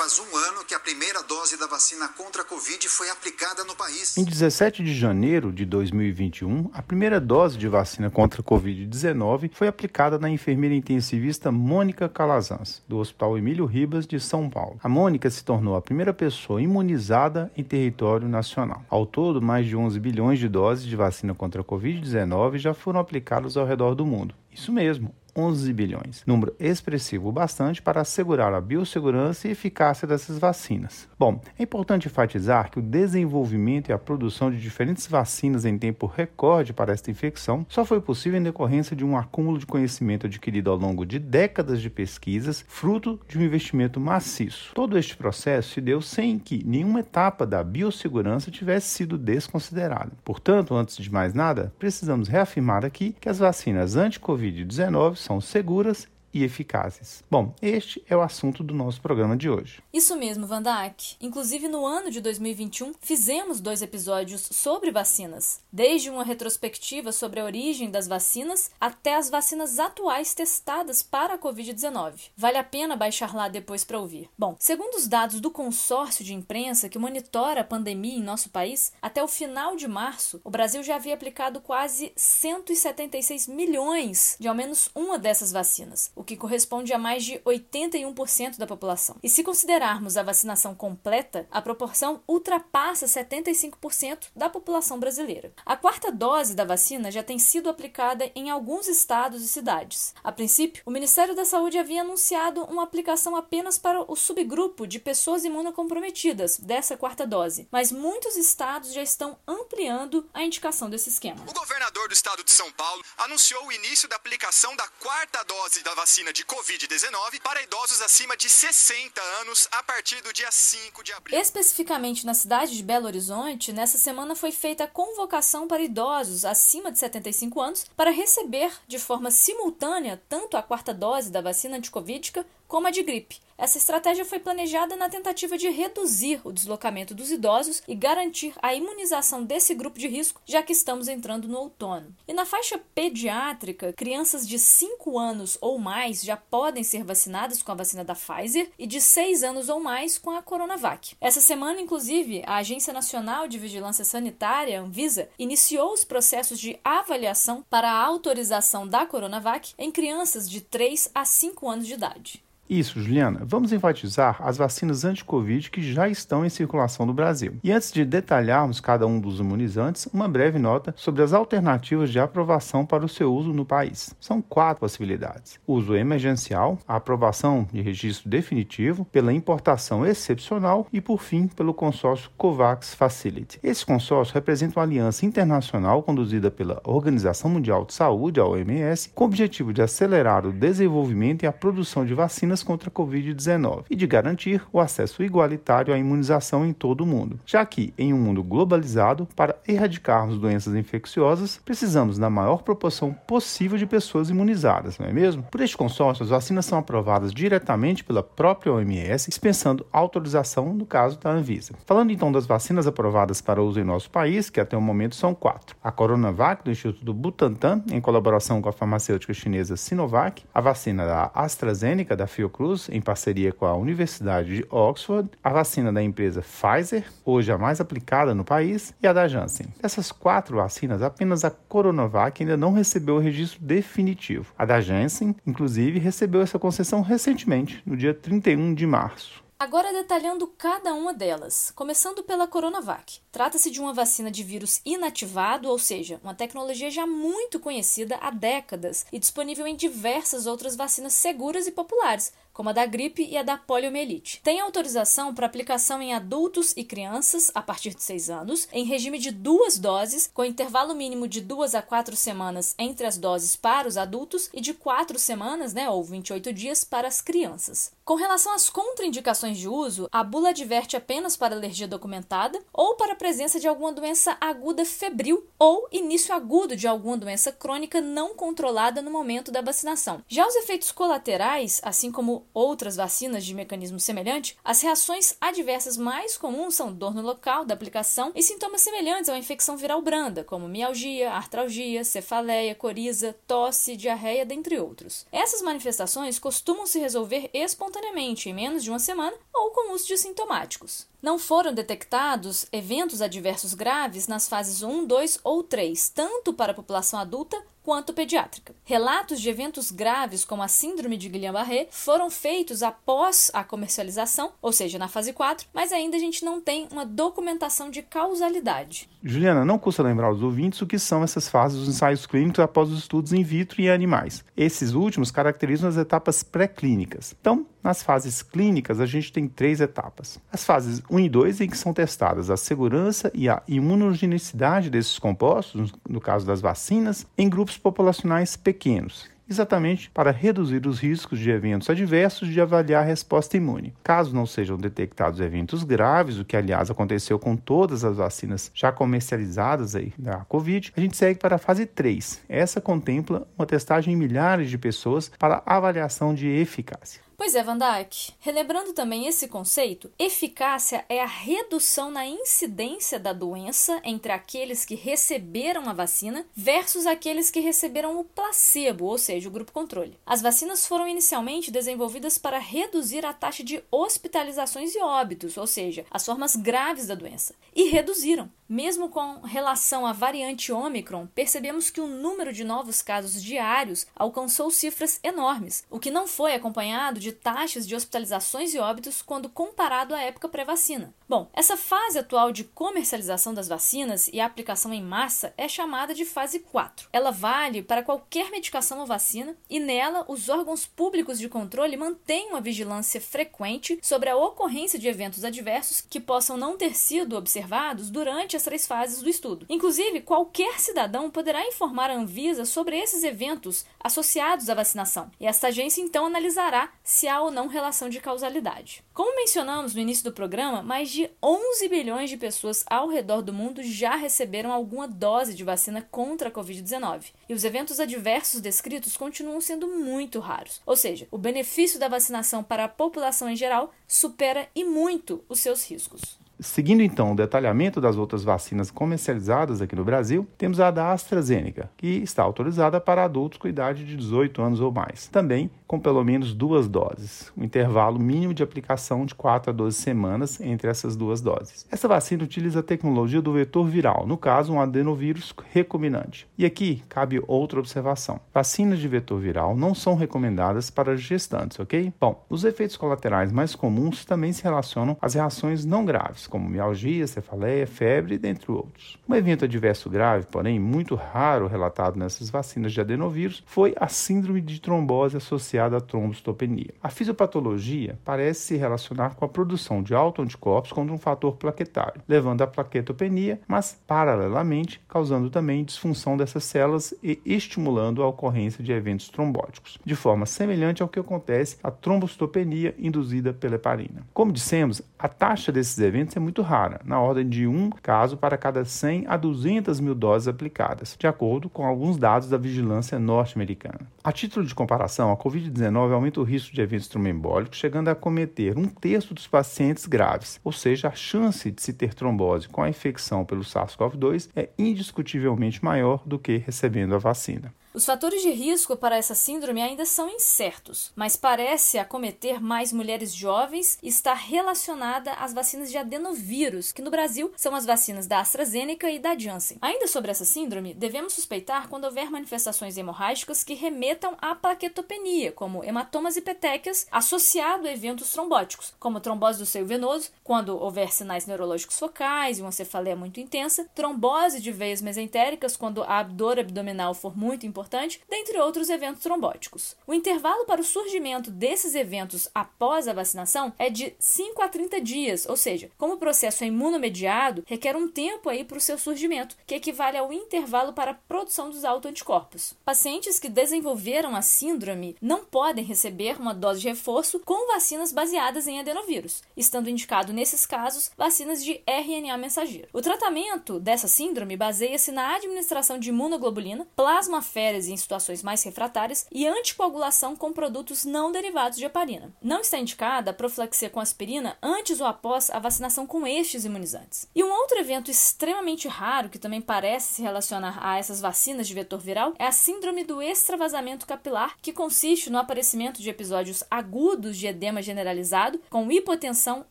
faz um ano que a primeira dose da vacina contra a Covid foi aplicada no país. Em 17 de janeiro de 2021, a primeira dose de vacina contra a Covid-19 foi aplicada na enfermeira intensivista Mônica Calazans, do Hospital Emílio Ribas de São Paulo. A Mônica se tornou a primeira pessoa imunizada em território nacional. Ao todo, mais de 11 bilhões de doses de vacina contra a Covid-19 já foram aplicadas ao redor do mundo. Isso mesmo, 11 bilhões, número expressivo bastante para assegurar a biossegurança e eficácia dessas vacinas. Bom, é importante enfatizar que o desenvolvimento e a produção de diferentes vacinas em tempo recorde para esta infecção só foi possível em decorrência de um acúmulo de conhecimento adquirido ao longo de décadas de pesquisas, fruto de um investimento maciço. Todo este processo se deu sem que nenhuma etapa da biossegurança tivesse sido desconsiderada. Portanto, antes de mais nada, precisamos reafirmar aqui que as vacinas anti-Covid-19 são seguras e eficazes. Bom, este é o assunto do nosso programa de hoje. Isso mesmo, Vandak. Inclusive, no ano de 2021, fizemos dois episódios sobre vacinas, desde uma retrospectiva sobre a origem das vacinas até as vacinas atuais testadas para a Covid-19. Vale a pena baixar lá depois para ouvir. Bom, segundo os dados do consórcio de imprensa que monitora a pandemia em nosso país, até o final de março, o Brasil já havia aplicado quase 176 milhões de ao menos uma dessas vacinas o que corresponde a mais de 81% da população. E se considerarmos a vacinação completa, a proporção ultrapassa 75% da população brasileira. A quarta dose da vacina já tem sido aplicada em alguns estados e cidades. A princípio, o Ministério da Saúde havia anunciado uma aplicação apenas para o subgrupo de pessoas imunocomprometidas dessa quarta dose, mas muitos estados já estão ampliando a indicação desse esquema. O governador do estado de São Paulo anunciou o início da aplicação da quarta dose da vacina vacina de Covid-19 para idosos acima de 60 anos a partir do dia 5 de abril. Especificamente na cidade de Belo Horizonte, nessa semana foi feita a convocação para idosos acima de 75 anos para receber de forma simultânea tanto a quarta dose da vacina anticovídica como a de gripe. Essa estratégia foi planejada na tentativa de reduzir o deslocamento dos idosos e garantir a imunização desse grupo de risco, já que estamos entrando no outono. E na faixa pediátrica, crianças de 5 anos ou mais já podem ser vacinadas com a vacina da Pfizer e de 6 anos ou mais com a Coronavac. Essa semana, inclusive, a Agência Nacional de Vigilância Sanitária, Anvisa, iniciou os processos de avaliação para a autorização da Coronavac em crianças de 3 a 5 anos de idade. Isso, Juliana. Vamos enfatizar as vacinas anti-Covid que já estão em circulação no Brasil. E antes de detalharmos cada um dos imunizantes, uma breve nota sobre as alternativas de aprovação para o seu uso no país. São quatro possibilidades: uso emergencial, a aprovação de registro definitivo, pela importação excepcional e, por fim, pelo consórcio COVAX Facility. Esse consórcio representa uma aliança internacional conduzida pela Organização Mundial de Saúde, a OMS, com o objetivo de acelerar o desenvolvimento e a produção de vacinas vacinas contra a Covid-19 e de garantir o acesso igualitário à imunização em todo o mundo, já que, em um mundo globalizado, para erradicarmos doenças infecciosas, precisamos da maior proporção possível de pessoas imunizadas, não é mesmo? Por este consórcio, as vacinas são aprovadas diretamente pela própria OMS, dispensando autorização no caso da Anvisa. Falando então das vacinas aprovadas para uso em nosso país, que até o momento são quatro: a Coronavac, do Instituto Butantan, em colaboração com a farmacêutica chinesa Sinovac, a vacina da AstraZeneca, da Fiocruz, Fiocruz, em parceria com a Universidade de Oxford, a vacina da empresa Pfizer, hoje a mais aplicada no país, e a da Janssen. Dessas quatro vacinas, apenas a Coronavac ainda não recebeu o registro definitivo. A da Janssen, inclusive, recebeu essa concessão recentemente, no dia 31 de março. Agora detalhando cada uma delas, começando pela Coronavac. Trata-se de uma vacina de vírus inativado, ou seja, uma tecnologia já muito conhecida há décadas e disponível em diversas outras vacinas seguras e populares, como a da gripe e a da poliomielite. Tem autorização para aplicação em adultos e crianças a partir de 6 anos, em regime de duas doses, com intervalo mínimo de 2 a 4 semanas entre as doses para os adultos e de 4 semanas, né, ou 28 dias, para as crianças. Com relação às contraindicações de uso, a bula adverte apenas para alergia documentada ou para a presença de alguma doença aguda febril ou início agudo de alguma doença crônica não controlada no momento da vacinação. Já os efeitos colaterais, assim como outras vacinas de mecanismo semelhante, as reações adversas mais comuns são dor no local da aplicação e sintomas semelhantes a uma infecção viral branda, como mialgia, artralgia, cefaleia, coriza, tosse, diarreia, dentre outros. Essas manifestações costumam se resolver espontaneamente em menos de uma semana ou com os de sintomáticos. Não foram detectados eventos adversos graves nas fases 1, 2 ou 3, tanto para a população adulta quanto pediátrica. Relatos de eventos graves, como a síndrome de Guillain-Barré, foram feitos após a comercialização, ou seja, na fase 4, mas ainda a gente não tem uma documentação de causalidade. Juliana, não custa lembrar aos ouvintes o que são essas fases dos ensaios clínicos após os estudos in vitro e animais. Esses últimos caracterizam as etapas pré-clínicas. Então, nas fases clínicas, a gente tem três etapas. As fases 1 e 2, em que são testadas a segurança e a imunogenicidade desses compostos, no caso das vacinas, em grupos populacionais pequenos, exatamente para reduzir os riscos de eventos adversos de avaliar a resposta imune. Caso não sejam detectados eventos graves, o que aliás aconteceu com todas as vacinas já comercializadas aí da Covid, a gente segue para a fase 3. Essa contempla uma testagem em milhares de pessoas para avaliação de eficácia. Pois é, Van Dijk. Relembrando também esse conceito, eficácia é a redução na incidência da doença entre aqueles que receberam a vacina versus aqueles que receberam o placebo, ou seja, o grupo controle. As vacinas foram inicialmente desenvolvidas para reduzir a taxa de hospitalizações e óbitos, ou seja, as formas graves da doença, e reduziram. Mesmo com relação à variante Omicron, percebemos que o número de novos casos diários alcançou cifras enormes, o que não foi acompanhado de taxas de hospitalizações e óbitos quando comparado à época pré-vacina. Bom, essa fase atual de comercialização das vacinas e aplicação em massa é chamada de fase 4. Ela vale para qualquer medicação ou vacina e nela os órgãos públicos de controle mantêm uma vigilância frequente sobre a ocorrência de eventos adversos que possam não ter sido observados durante as três fases do estudo. Inclusive, qualquer cidadão poderá informar a Anvisa sobre esses eventos associados à vacinação, e esta agência então analisará se há ou não relação de causalidade. Como mencionamos no início do programa, mais de 11 bilhões de pessoas ao redor do mundo já receberam alguma dose de vacina contra a Covid-19, e os eventos adversos descritos continuam sendo muito raros. Ou seja, o benefício da vacinação para a população em geral supera e muito os seus riscos. Seguindo então o detalhamento das outras vacinas comercializadas aqui no Brasil, temos a da AstraZeneca, que está autorizada para adultos com idade de 18 anos ou mais. Também com pelo menos duas doses, um intervalo mínimo de aplicação de 4 a 12 semanas entre essas duas doses. Essa vacina utiliza a tecnologia do vetor viral, no caso, um adenovírus recombinante. E aqui cabe outra observação: vacinas de vetor viral não são recomendadas para gestantes, ok? Bom, os efeitos colaterais mais comuns também se relacionam às reações não graves, como mialgia, cefaleia, febre, dentre outros. Um evento adverso grave, porém muito raro relatado nessas vacinas de adenovírus, foi a síndrome de trombose associada à trombocitopenia. A fisiopatologia parece se relacionar com a produção de autoanticorpos contra um fator plaquetário, levando à plaquetopenia, mas paralelamente causando também disfunção dessas células e estimulando a ocorrência de eventos trombóticos, de forma semelhante ao que acontece a trombocitopenia induzida pela heparina. Como dissemos, a taxa desses eventos é muito rara, na ordem de um caso para cada 100 a 200 mil doses aplicadas, de acordo com alguns dados da vigilância norte-americana. A título de comparação, a Covid Covid-19 aumenta o risco de eventos tromboembólicos, chegando a cometer um terço dos pacientes graves, ou seja, a chance de se ter trombose com a infecção pelo SARS-CoV-2 é indiscutivelmente maior do que recebendo a vacina. Os fatores de risco para essa síndrome ainda são incertos, mas parece acometer mais mulheres jovens e está relacionada às vacinas de adenovírus, que no Brasil são as vacinas da AstraZeneca e da Janssen. Ainda sobre essa síndrome, devemos suspeitar quando houver manifestações hemorrágicas que remetam à plaquetopenia, como hematomas e petequias, associado a eventos trombóticos, como trombose do seio venoso, quando houver sinais neurológicos focais e uma cefaleia muito intensa, trombose de veias mesentéricas, quando a dor abdominal for muito importante importante, dentre outros eventos trombóticos. O intervalo para o surgimento desses eventos após a vacinação é de 5 a 30 dias, ou seja, como o processo é imunomediado, requer um tempo aí para o seu surgimento, que equivale ao intervalo para a produção dos autoanticorpos. Pacientes que desenvolveram a síndrome não podem receber uma dose de reforço com vacinas baseadas em adenovírus, estando indicado nesses casos vacinas de RNA mensageiro. O tratamento dessa síndrome baseia-se na administração de imunoglobulina, plasma e em situações mais refratárias, e anticoagulação com produtos não derivados de heparina. Não está indicada a profilaxia com aspirina antes ou após a vacinação com estes imunizantes. E um outro evento extremamente raro que também parece se relacionar a essas vacinas de vetor viral é a síndrome do extravasamento capilar, que consiste no aparecimento de episódios agudos de edema generalizado com hipotensão,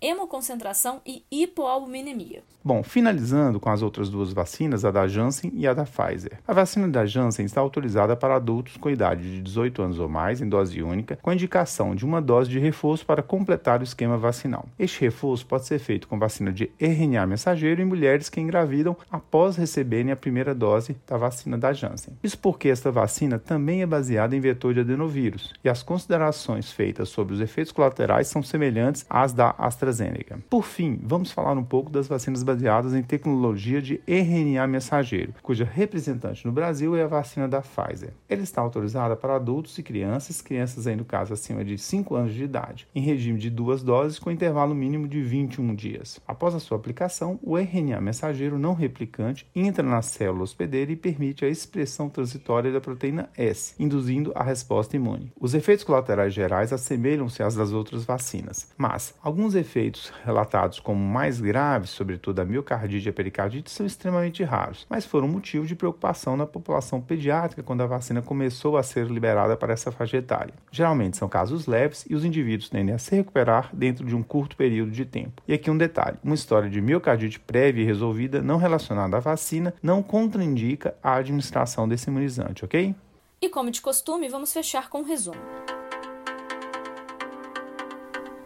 hemoconcentração e hipoalbuminemia. Bom, finalizando com as outras duas vacinas, a da Janssen e a da Pfizer. A vacina da Janssen está autorizada para adultos com idade de 18 anos ou mais, em dose única, com indicação de uma dose de reforço para completar o esquema vacinal. Este reforço pode ser feito com vacina de RNA mensageiro em mulheres que engravidam após receberem a primeira dose da vacina da Janssen. Isso porque esta vacina também é baseada em vetor de adenovírus e as considerações feitas sobre os efeitos colaterais são semelhantes às da AstraZeneca. Por fim, vamos falar um pouco das vacinas baseadas em tecnologia de RNA mensageiro, cuja representante no Brasil é a vacina da Pfizer. Ela está autorizada para adultos e crianças, crianças aí no caso acima de 5 anos de idade, em regime de duas doses com intervalo mínimo de 21 dias. Após a sua aplicação, o RNA mensageiro não replicante entra na célula hospedeira e permite a expressão transitória da proteína S, induzindo a resposta imune. Os efeitos colaterais gerais assemelham-se às das outras vacinas, mas alguns efeitos relatados como mais graves, sobretudo a miocardite e a pericardite, são extremamente raros, mas foram motivo de preocupação na população pediátrica quando a vacina começou a ser liberada para essa faixa etária. Geralmente são casos leves e os indivíduos tendem a se recuperar dentro de um curto período de tempo. E aqui um detalhe: uma história de miocardite prévia e resolvida não relacionada à vacina não contraindica a administração desse imunizante, ok? E como de costume, vamos fechar com um resumo.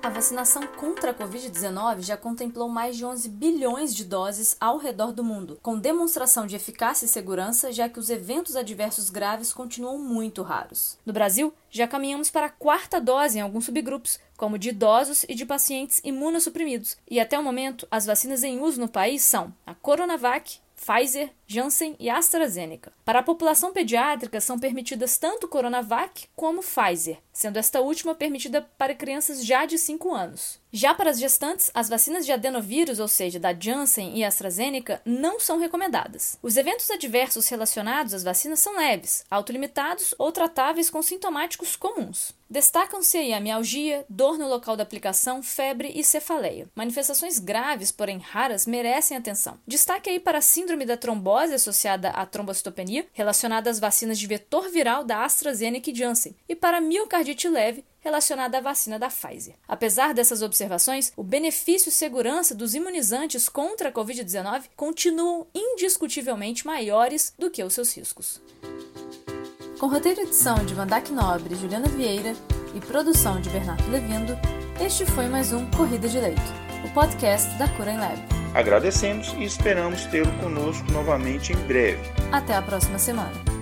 A vacinação contra a Covid-19 já contemplou mais de 11 bilhões de doses ao redor do mundo, com demonstração de eficácia e segurança, já que os eventos adversos graves continuam muito raros. No Brasil, já caminhamos para a quarta dose em alguns subgrupos, como de idosos e de pacientes imunossuprimidos, e até o momento as vacinas em uso no país são a Coronavac, Pfizer, Janssen e AstraZeneca. Para a população pediátrica, são permitidas tanto Coronavac como Pfizer, sendo esta última permitida para crianças já de 5 anos. Já para as gestantes, as vacinas de adenovírus, ou seja, da Janssen e AstraZeneca, não são recomendadas. Os eventos adversos relacionados às vacinas são leves, autolimitados ou tratáveis com sintomáticos comuns. Destacam-se aí a mialgia, dor no local da aplicação, febre e cefaleia. Manifestações graves, porém raras, merecem atenção. Destaque aí para a síndrome da trombose associada à trombocitopenia, relacionada às vacinas de vetor viral da AstraZeneca e Janssen, e para miocardite leve, relacionada à vacina da Pfizer. Apesar dessas observações, o benefício e segurança dos imunizantes contra a Covid-19 continuam indiscutivelmente maiores do que os seus riscos. Com roteiro e edição de Vandac Nobre e Juliana Vieira e produção de Bernardo Levindo, este foi mais um Corrida de Leito, o podcast da Cura Lab. Agradecemos e esperamos tê-lo conosco novamente em breve. Até a próxima semana.